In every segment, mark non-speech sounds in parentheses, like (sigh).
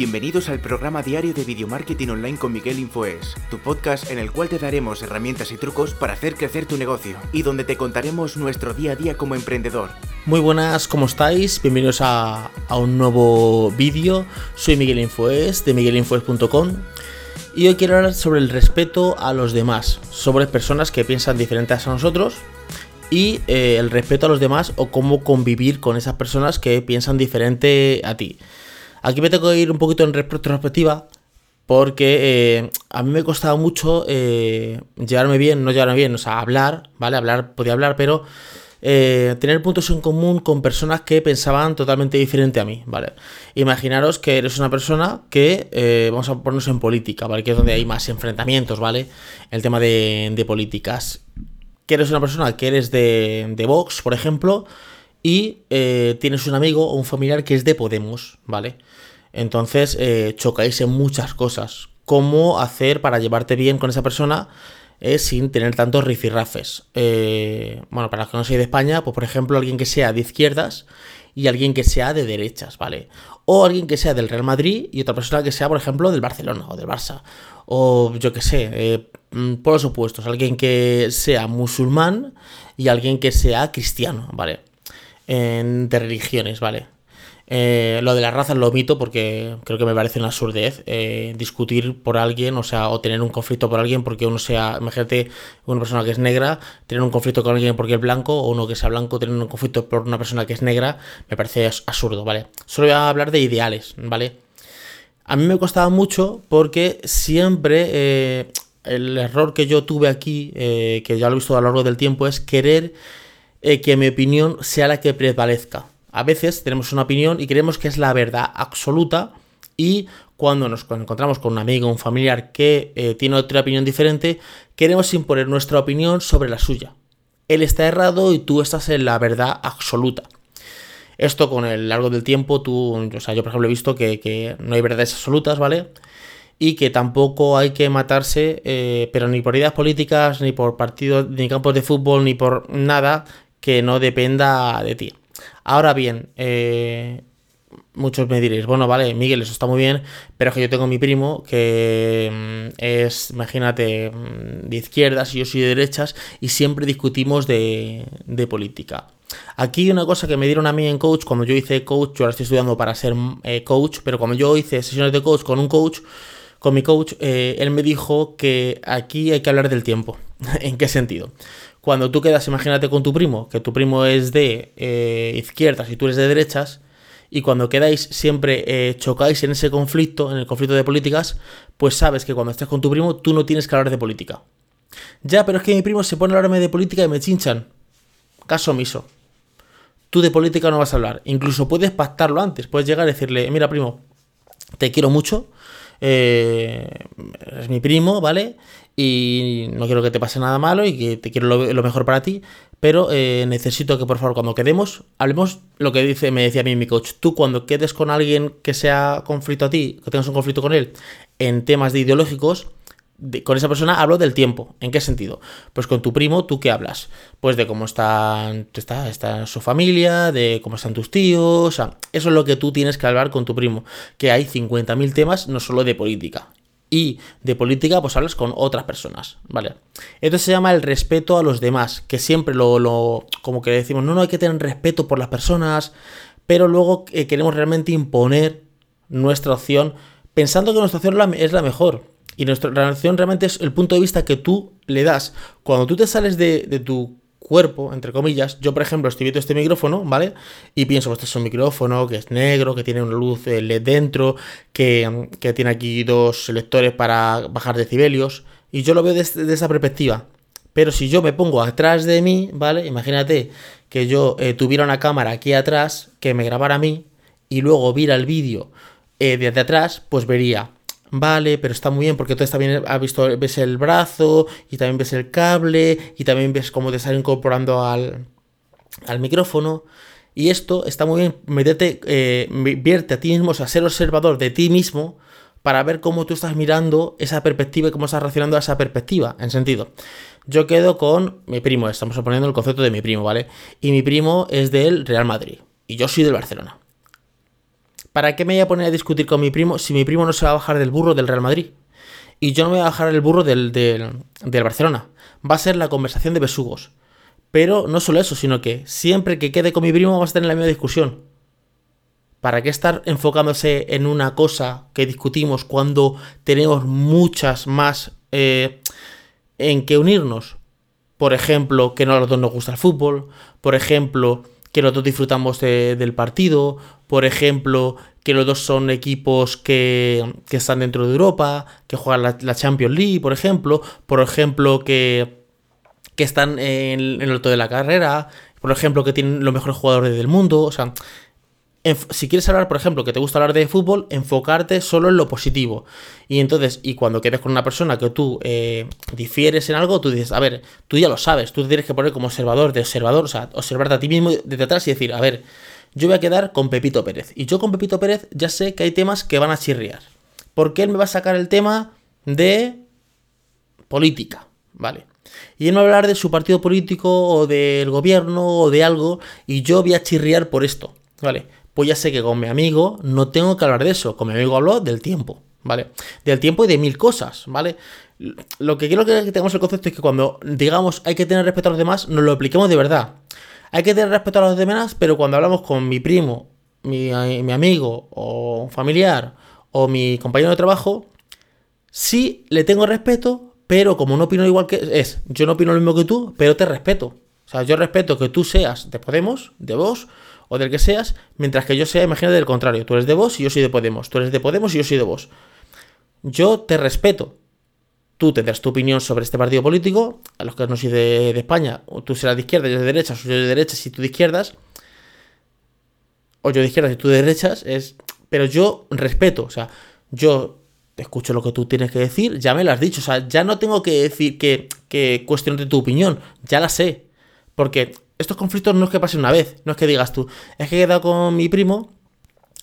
Bienvenidos al programa diario de Video Marketing Online con Miguel Infoes, tu podcast en el cual te daremos herramientas y trucos para hacer crecer tu negocio y donde te contaremos nuestro día a día como emprendedor. Muy buenas, ¿cómo estáis? Bienvenidos a, un nuevo vídeo. Soy Miguel Infoes de miguelinfoes.com y hoy quiero hablar sobre el respeto a los demás, sobre personas que piensan diferentes a nosotros y eh, el respeto a los demás o cómo convivir con esas personas que piensan diferente a ti. Aquí me tengo que ir un poquito en retrospectiva porque eh, a mí me costaba mucho eh, llevarme bien, no llevarme bien, o sea, hablar, ¿vale? Hablar, podía hablar, pero eh, tener puntos en común con personas que pensaban totalmente diferente a mí, ¿vale? Imaginaros que eres una persona que, vamos a ponernos en política, ¿vale? Que es donde hay más enfrentamientos, ¿vale? El tema de, políticas. Que eres una persona que eres de Vox, por ejemplo, y eh, tienes un amigo o un familiar que es de Podemos, ¿vale? Entonces eh, chocáis en muchas cosas. ¿Cómo hacer para llevarte bien con esa persona eh, sin tener tantos rifirrafes? bueno, para los que no sois de España, pues por ejemplo alguien que sea de izquierdas y alguien que sea de derechas, ¿vale? O alguien que sea del Real Madrid y otra persona que sea, por ejemplo, del Barcelona o del Barça. O yo qué sé, mm, por los opuestos, alguien que sea musulmán y alguien que sea cristiano, ¿vale? De religiones, ¿vale? Eh, lo de las razas lo omito porque creo que me parece una absurdez eh, discutir por alguien, o sea, o tener un conflicto por alguien porque uno sea, imagínate, una persona que es negra, tener un conflicto con alguien porque es blanco, o uno que sea blanco, tener un conflicto por una persona que es negra, me parece absurdo, ¿vale? Solo voy a hablar de ideales, ¿vale? A mí me costaba mucho porque siempre eh, el error que yo tuve aquí, que ya lo he visto a lo largo del tiempo, es querer eh, que mi opinión sea la que prevalezca. A veces tenemos una opinión y creemos que es la verdad absoluta y cuando nos encontramos con un amigo un familiar que eh, tiene otra opinión diferente, queremos imponer nuestra opinión sobre la suya. Él está errado y tú estás en la verdad absoluta. Esto con el largo del tiempo, tú, o sea, yo por ejemplo he visto que, no hay verdades absolutas, ¿vale? Y que tampoco hay que matarse, eh, pero ni por ideas políticas, ni por partidos, ni campos de fútbol, ni por nada que no dependa de ti. Ahora bien, eh, muchos me diréis, bueno, vale, Miguel, eso está muy bien, pero es que yo tengo mi primo que mm, es, imagínate, mm, de izquierdas y yo soy de derechas y siempre discutimos de, política. Aquí una cosa que me dieron a mí en coach, cuando yo hice coach, yo ahora estoy estudiando para ser eh, coach, pero cuando yo hice sesiones de coach con un coach, con mi coach, eh, él me dijo que aquí hay que hablar del tiempo. (laughs) ¿En qué sentido? Cuando tú quedas, imagínate con tu primo, que tu primo es de eh, izquierdas y tú eres de derechas, y cuando quedáis siempre eh, chocáis en ese conflicto, en el conflicto de políticas, pues sabes que cuando estés con tu primo tú no tienes que hablar de política. Ya, pero es que mi primo se pone a hablarme de política y me chinchan. Caso omiso. Tú de política no vas a hablar. Incluso puedes pactarlo antes. Puedes llegar y decirle, mira primo, te quiero mucho, eh, es mi primo, ¿vale? Y no quiero que te pase nada malo y que te quiero lo, mejor para ti, pero eh, necesito que por favor cuando quedemos, hablemos lo que dice, me decía a mí mi coach, tú cuando quedes con alguien que sea conflicto a ti, que tengas un conflicto con él, en temas de ideológicos, con esa persona hablo del tiempo. ¿En qué sentido? Pues con tu primo, ¿tú qué hablas? Pues de cómo está, está, está su familia, de cómo están tus tíos. eso es lo que tú tienes que hablar con tu primo. Que hay 50.000 temas, no solo de política. Y de política, pues hablas con otras personas, ¿vale? Esto se llama el respeto a los demás, que siempre lo, lo como que decimos, no, no hay que tener respeto por las personas, pero luego eh, queremos realmente imponer nuestra opción pensando que nuestra opción es la mejor. Y nuestra relación realmente es el punto de vista que tú le das. Cuando tú te sales de, tu cuerpo, entre comillas, yo por ejemplo estoy viendo este micrófono, ¿vale? Y pienso, que este es un micrófono que es negro, que tiene una luz eh, LED dentro, que, tiene aquí dos selectores para bajar decibelios. Y yo lo veo desde, esa perspectiva. Pero si yo me pongo atrás de mí, ¿vale? Imagínate que yo eh, tuviera una cámara aquí atrás que me grabara a mí y luego viera el vídeo eh, desde atrás, pues vería Vale, pero está muy bien porque tú también has visto, ves el brazo y también ves el cable y también ves cómo te está incorporando al, al micrófono. Y esto está muy bien, meterte, eh, vierte a ti mismo, o sea, ser observador de ti mismo para ver cómo tú estás mirando esa perspectiva y cómo estás reaccionando a esa perspectiva, en sentido. Yo quedo con mi primo, estamos poniendo el concepto de mi primo, ¿vale? Y mi primo es del Real Madrid y yo soy del Barcelona. ¿Para qué me voy a poner a discutir con mi primo si mi primo no se va a bajar del burro del Real Madrid? Y yo no me voy a bajar el burro del, del, del Barcelona. Va a ser la conversación de besugos. Pero no solo eso, sino que siempre que quede con mi primo vamos a tener la misma discusión. ¿Para qué estar enfocándose en una cosa que discutimos cuando tenemos muchas más eh, en que unirnos? Por ejemplo, que no a los dos nos gusta el fútbol. Por ejemplo, que los dos disfrutamos de, del partido. Por ejemplo, que los dos son equipos que, que están dentro de Europa, que juegan la, la, Champions League, por ejemplo. Por ejemplo, que, que están en, en el alto de la carrera. Por ejemplo, que tienen los mejores jugadores del mundo. O sea, si quieres hablar, por ejemplo, que te gusta hablar de fútbol, enfocarte solo en lo positivo. Y entonces, y cuando quedes con una persona que tú eh, difieres en algo, tú dices, a ver, tú ya lo sabes, tú tienes que poner como observador de observador, o sea, observarte a ti mismo desde atrás y decir, a ver, yo voy a quedar con Pepito Pérez. Y yo con Pepito Pérez ya sé que hay temas que van a chirriar. Porque él me va a sacar el tema de política, ¿vale? Y él me va a hablar de su partido político o del gobierno o de algo y yo voy a chirriar por esto, ¿vale? Pues ya sé que con mi amigo no tengo que hablar de eso. Con mi amigo hablo del tiempo, ¿vale? Del tiempo y de mil cosas, ¿vale? Lo que quiero que tengamos el concepto es que cuando digamos hay que tener respeto a los demás, nos lo apliquemos de verdad. Hay que tener respeto a los demás, pero cuando hablamos con mi primo, mi, mi amigo o familiar o mi compañero de trabajo, sí le tengo respeto, pero como no opino igual que es, yo no opino lo mismo que tú, pero te respeto. O sea, yo respeto que tú seas de Podemos, de vos, o del que seas, mientras que yo sea, imagínate del contrario, tú eres de vos y yo soy de Podemos, tú eres de Podemos y yo soy de vos. Yo te respeto. Tú tendrás tu opinión sobre este partido político, a los que no soy de, España, o tú serás de izquierda, yo de derecha, o yo de derecha y tú de izquierdas, o yo de izquierdas y tú de derechas, es... pero yo respeto, o sea, yo escucho lo que tú tienes que decir, ya me lo has dicho, o sea, ya no tengo que decir que, que cuestionarte tu opinión, ya la sé, porque estos conflictos no es que pasen una vez, no es que digas tú, es que he quedado con mi primo,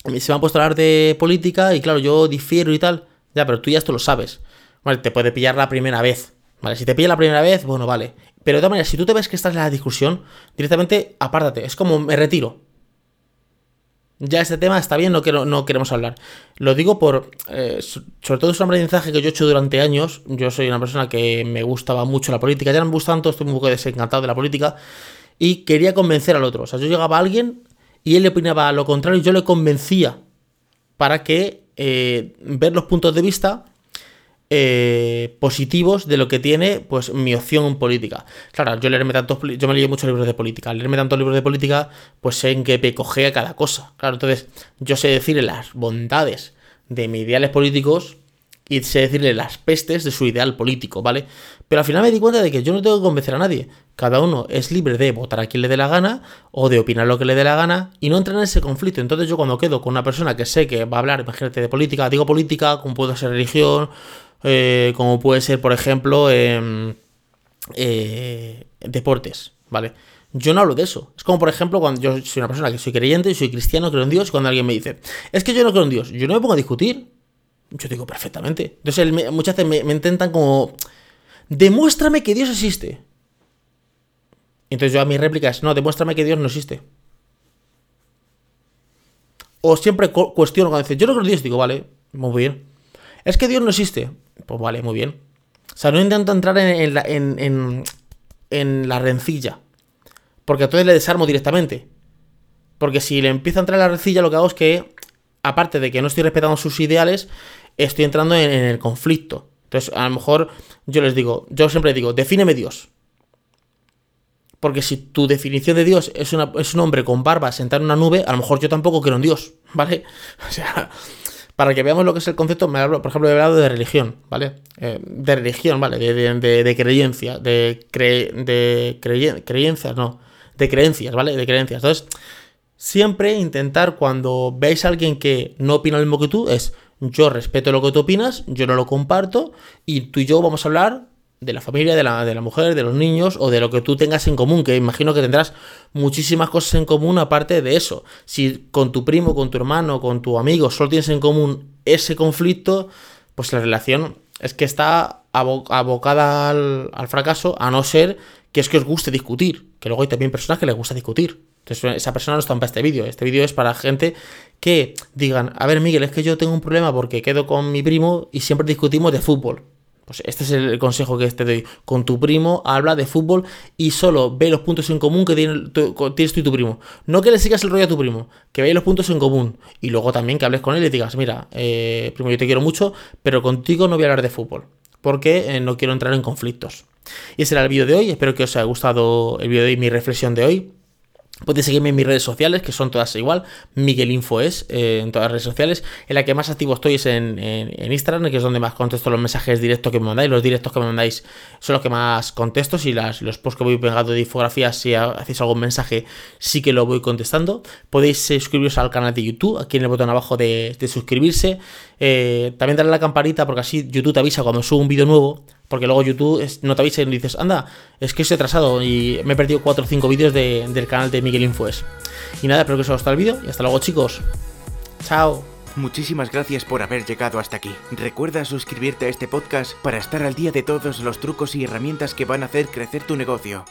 se me han puesto a hablar de política y claro, yo difiero y tal, ya, pero tú ya esto lo sabes. Vale, te puede pillar la primera vez. Vale, si te pilla la primera vez, bueno, vale. Pero de todas maneras, si tú te ves que estás en la discusión, directamente apártate. Es como me retiro. Ya este tema está bien, no, no queremos hablar. Lo digo por. Eh, sobre todo es un aprendizaje que yo he hecho durante años. Yo soy una persona que me gustaba mucho la política. Ya no me gusta tanto, estoy un poco desencantado de la política y quería convencer al otro. O sea, yo llegaba a alguien y él le opinaba lo contrario y yo le convencía para que eh, ver los puntos de vista eh, positivos de lo que tiene pues mi opción política. Claro, yo leerme tantos yo me leí muchos libros de política. Leerme tantos libros de política, pues sé en qué a cada cosa. Claro, entonces yo sé decirle las bondades de mis ideales políticos y sé decirle las pestes de su ideal político, ¿vale? Pero al final me di cuenta de que yo no tengo que convencer a nadie. Cada uno es libre de votar a quien le dé la gana o de opinar lo que le dé la gana y no entrar en ese conflicto. Entonces yo cuando quedo con una persona que sé que va a hablar, imagínate, de política, digo política, como puede ser religión, eh, como puede ser, por ejemplo, eh, eh, deportes, ¿vale? Yo no hablo de eso. Es como, por ejemplo, cuando yo soy una persona que soy creyente, soy cristiano, creo en Dios, cuando alguien me dice, es que yo no creo en Dios, yo no me pongo a discutir. Yo digo perfectamente. Entonces muchas veces me, intentan como... Demuéstrame que Dios existe. Entonces yo a mi réplica es, no, demuéstrame que Dios no existe. O siempre cuestiono cuando dice, yo no creo en Dios, digo, vale, muy bien. Es que Dios no existe. Pues vale, muy bien. O sea, no intento entrar en, la, en, en la rencilla. Porque entonces le desarmo directamente. Porque si le empiezo a entrar en la rencilla, lo que hago es que aparte de que no estoy respetando sus ideales, estoy entrando en, el conflicto. Entonces, a lo mejor yo les digo, yo siempre digo, defíneme Dios. Porque si tu definición de Dios es, es un hombre con barba sentado en una nube, a lo mejor yo tampoco quiero en Dios, (laughs) ¿vale? O sea, para que veamos lo que es el concepto, me hablo, por ejemplo, he hablado de religión, ¿vale? Eh, de religión, ¿vale? De, de, creencia, de, creencias, no, de creencias, ¿vale? De creencias. Entonces, siempre intentar cuando veis a alguien que no opina lo mismo que tú, es yo respeto lo que tú opinas, yo no lo comparto y tú y yo vamos a hablar de la familia, de la, de la mujer, de los niños o de lo que tú tengas en común, que imagino que tendrás muchísimas cosas en común aparte de eso. Si con tu primo, con tu hermano, con tu amigo solo tienes en común ese conflicto, pues la relación es que está abocada al, al fracaso, a no ser que es que os guste discutir, que luego hay también personas que les gusta discutir. Entonces esa persona no está para este vídeo. Este vídeo es para gente que digan, a ver Miguel, es que yo tengo un problema porque quedo con mi primo y siempre discutimos de fútbol. Pues este es el consejo que te doy. Con tu primo habla de fútbol y solo ve los puntos en común que tienes tú y tu primo. No que le sigas el rollo a tu primo, que veáis los puntos en común. Y luego también que hables con él y digas, mira, eh, primo, yo te quiero mucho, pero contigo no voy a hablar de fútbol. Porque eh, no quiero entrar en conflictos. Y ese era el vídeo de hoy. Espero que os haya gustado el vídeo de hoy, mi reflexión de hoy. Podéis seguirme en mis redes sociales, que son todas igual. Miguel Info es eh, en todas las redes sociales. En la que más activo estoy es en, Instagram, que es donde más contesto los mensajes directos que me mandáis. Los directos que me mandáis son los que más contesto. Si las, los posts que voy pegando de infografías, si hacéis algún mensaje, sí que lo voy contestando. Podéis suscribiros al canal de YouTube, aquí en el botón abajo de, suscribirse. Eh, también darle a la campanita, porque así YouTube te avisa cuando subo un vídeo nuevo. Porque luego YouTube no te avisa y dices, anda, es que estoy atrasado y me he perdido 4 o 5 vídeos del canal de Miguel Infoes. Y nada, espero que os haya gustado el vídeo y hasta luego chicos. Chao. Muchísimas gracias por haber llegado hasta aquí. Recuerda suscribirte a este podcast para estar al día de todos los trucos y herramientas que van a hacer crecer tu negocio.